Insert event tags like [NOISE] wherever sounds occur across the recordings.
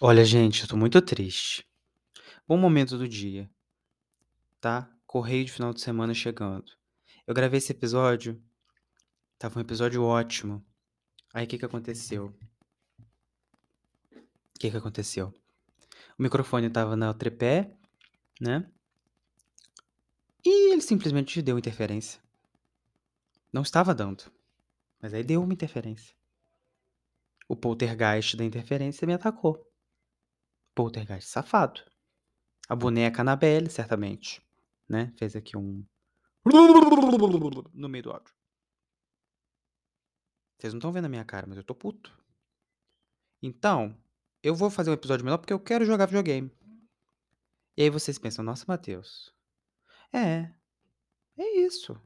Olha, gente, eu tô muito triste. Bom momento do dia, tá? Correio de final de semana chegando. Eu gravei esse episódio, tava um episódio ótimo. Aí o que que aconteceu? O que que aconteceu? O microfone tava na tripé, né? E ele simplesmente deu interferência. Não estava dando, mas aí deu uma interferência. O poltergeist da interferência me atacou. Poltergeist safado. A boneca Annabelle, certamente, né? Fez aqui um no meio do áudio. Vocês não estão vendo a minha cara, mas eu tô puto. Então, eu vou fazer um episódio menor porque eu quero jogar videogame. E aí vocês pensam, nossa, Matheus. É, é isso.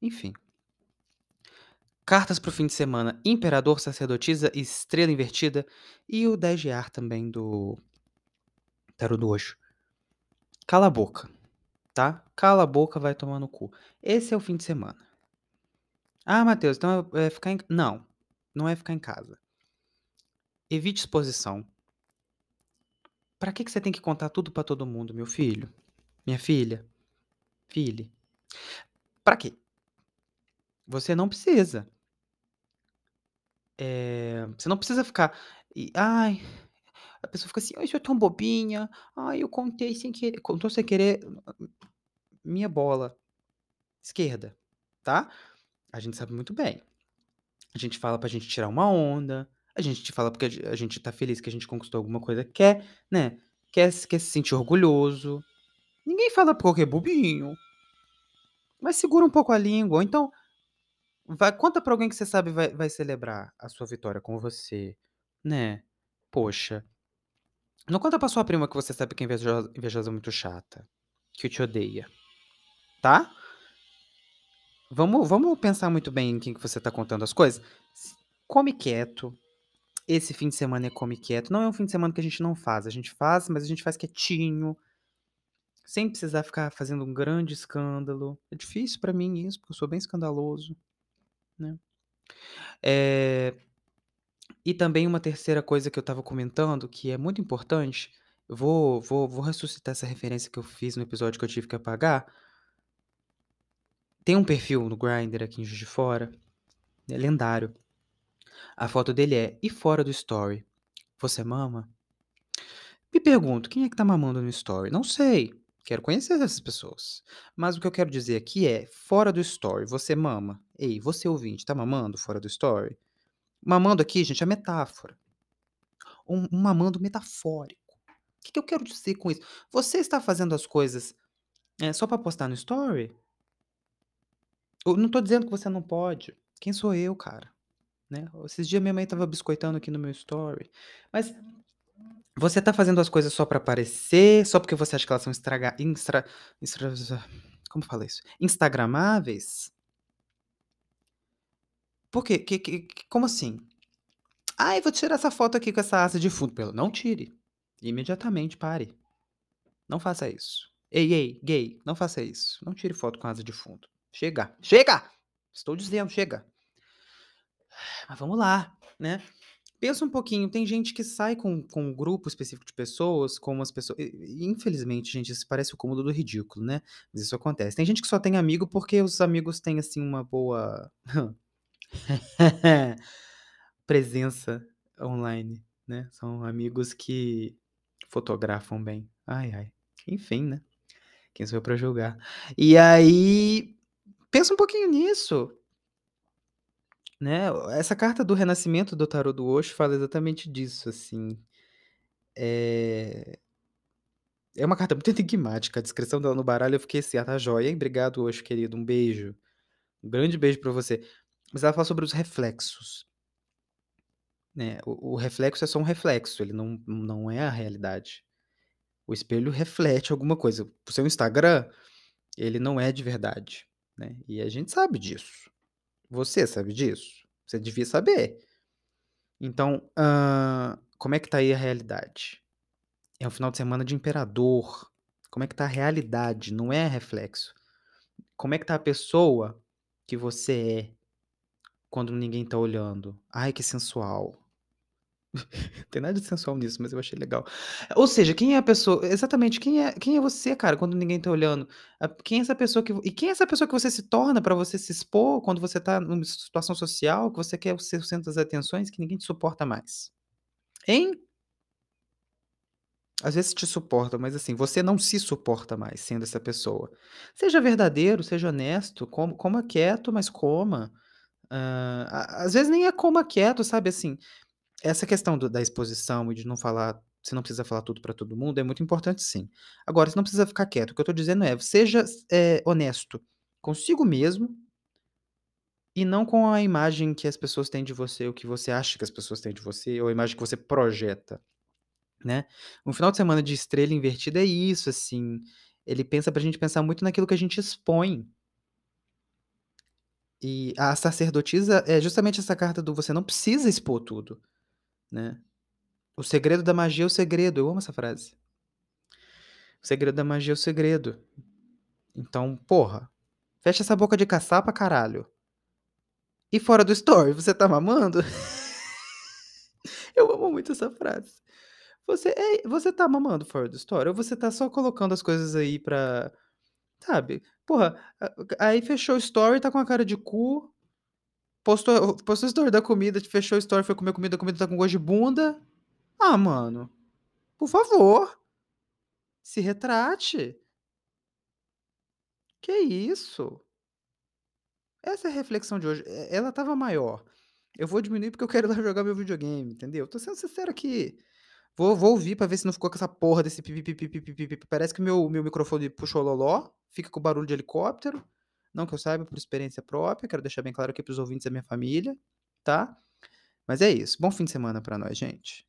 Enfim. Cartas pro fim de semana: Imperador, Sacerdotisa, Estrela Invertida e o 10 de ar também do Tarot do Oxo. Cala a boca, tá? Cala a boca, vai tomar no cu. Esse é o fim de semana. Ah, Matheus, então é ficar em. Não, não é ficar em casa. Evite exposição. Pra que, que você tem que contar tudo pra todo mundo, meu filho? Minha filha? Filho? Pra quê? Você não precisa. É, você não precisa ficar. e- ai, a pessoa fica assim, eu sou tão bobinha. Ai, eu contei sem querer. Contou sem querer. Minha bola. Esquerda, tá? A gente sabe muito bem. A gente fala pra gente tirar uma onda. A gente te fala porque a ge- a gente tá feliz que a gente conquistou alguma coisa. Quer, né? Quer, quer se sentir orgulhoso. Ninguém fala porque é bobinho. Mas segura um pouco a língua. Ou então, vai, conta pra alguém que você sabe vai, vai celebrar a sua vitória com você. Né? Poxa. Não conta pra sua prima que você sabe que é invejosa, invejosa muito chata. Que te odeia. Tá? Vamos, vamos pensar muito bem em quem que você tá contando as coisas. Come quieto. Esse fim de semana é come quieto. Não é um fim de semana que a gente não faz. A gente faz, mas a gente faz quietinho. Sem precisar ficar fazendo um grande escândalo. É difícil pra mim isso, porque eu sou bem escandaloso. Né? É, E também uma terceira coisa que eu tava comentando, que é muito importante. Vou, vou, vou ressuscitar essa referência que eu fiz no episódio que eu tive que apagar. Tem um perfil no Grindr aqui em Juiz de Fora. É lendário. A foto dele é e fora do story. Você mama? Me pergunto, quem é que tá mamando no story? Não sei. Quero conhecer essas pessoas. Mas o que eu quero dizer aqui é, fora do story, você mama. Ei, você ouvinte, tá mamando fora do story? Mamando aqui, gente, é metáfora. Um, um mamando metafórico. O que, que eu quero dizer com isso? Você está fazendo as coisas é, só pra postar no story? Eu não tô dizendo que você não pode. Quem sou eu, cara? Né? Esses dias minha mãe tava biscoitando aqui no meu story. Mas você tá fazendo as coisas só pra aparecer, só porque você acha que elas são estraga, instra, instra- como fala isso? Instagramáveis? Por quê? Que, que- que- como assim? Ai, vou tirar essa foto aqui com essa asa de fundo. Pelo, não tire. Imediatamente pare. Não faça isso. Ei, ei, gay, não faça isso. Não tire foto com asa de fundo. Chega. Chega! Estou dizendo, chega. Mas vamos lá, né? Pensa um pouquinho, tem gente que sai com, com um grupo específico de pessoas, como as pessoas. Infelizmente, gente, isso parece o cúmulo do ridículo, né? Mas isso acontece. Tem gente que só tem amigo porque os amigos têm, assim, uma boa [LAUGHS] presença online, né? São amigos que fotografam bem. Ai, ai. Enfim, né? Quem sou eu pra julgar? E aí, pensa um pouquinho nisso. Né? Essa carta do renascimento do tarô do Osho fala exatamente disso, assim. É... é uma carta muito [LAUGHS] enigmática. A descrição dela no baralho eu fiquei assim, ah, tá joia? Obrigado, Osho, querido. Um beijo. Um grande beijo pra você. Mas ela fala sobre os reflexos. Né? O, o reflexo é só um reflexo, ele não, não é a realidade. O espelho reflete alguma coisa. O seu Instagram, ele não é de verdade. Né? E a gente sabe disso. Você sabe disso? Você devia saber. Então, ah, como é que tá aí a realidade? É um final de semana de imperador. Como é que tá a realidade? Não é reflexo. Como é que tá a pessoa que você é quando ninguém tá olhando? Ai, que sensual. [LAUGHS] Tem nada de sensual nisso, mas eu achei legal. Ou seja, quem é a pessoa exatamente, quem é quem é você, cara, quando ninguém tá olhando? Quem é essa pessoa que e quem é essa pessoa que você se torna pra você se expor quando você tá numa situação social, que você quer ser o centro das atenções, que ninguém te suporta mais? Hein? Às vezes te suportam, mas assim, você não se suporta mais sendo essa pessoa. Seja verdadeiro, seja honesto, como coma quieto, mas coma. Hã, a às vezes nem é coma quieto, sabe, assim, essa questão do da exposição e de não falar você não precisa falar tudo pra todo mundo, é muito importante sim. Agora você não precisa ficar quieto, o que eu tô dizendo é, seja eh, honesto consigo mesmo e não com a imagem que as pessoas têm de você, o que você acha que as pessoas têm de você, ou a imagem que você projeta, né. Um final de semana de estrela invertida é isso, assim, ele pensa pra gente pensar muito naquilo que a gente expõe. E a sacerdotisa é justamente essa carta do você não precisa expor tudo, né. O segredo da magia é o segredo, eu amo essa frase. O segredo da magia é o segredo. Então, porra, fecha essa boca de caçapa, caralho. E fora do story, você tá mamando? [LAUGHS] Eu amo muito essa frase. Você é você tá mamando fora do story ou você tá só colocando as coisas aí pra sabe, porra, aí fechou o story, tá com a cara de cu, postou postou story da comida, fechou o story, foi comer comida, a comida tá com gosto de bunda. Ah, mano, por favor. Se retrate. Que isso? Essa é a reflexão de hoje, e ela estava maior. Eu vou diminuir, porque eu quero ir [LAUGHS] lá jogar meu videogame, entendeu? Tô sendo sincero aqui. Vou vou ouvir pra ver se não ficou com essa porra desse pi-pi-pi-pi-pi-pi-pi, parece que meu meu microfone puxou loló, fica com barulho de helicóptero, não que eu saiba por experiência própria, quero deixar bem claro aqui para os ouvintes da minha família, tá. Mas é isso, bom fim de semana pra nós, gente.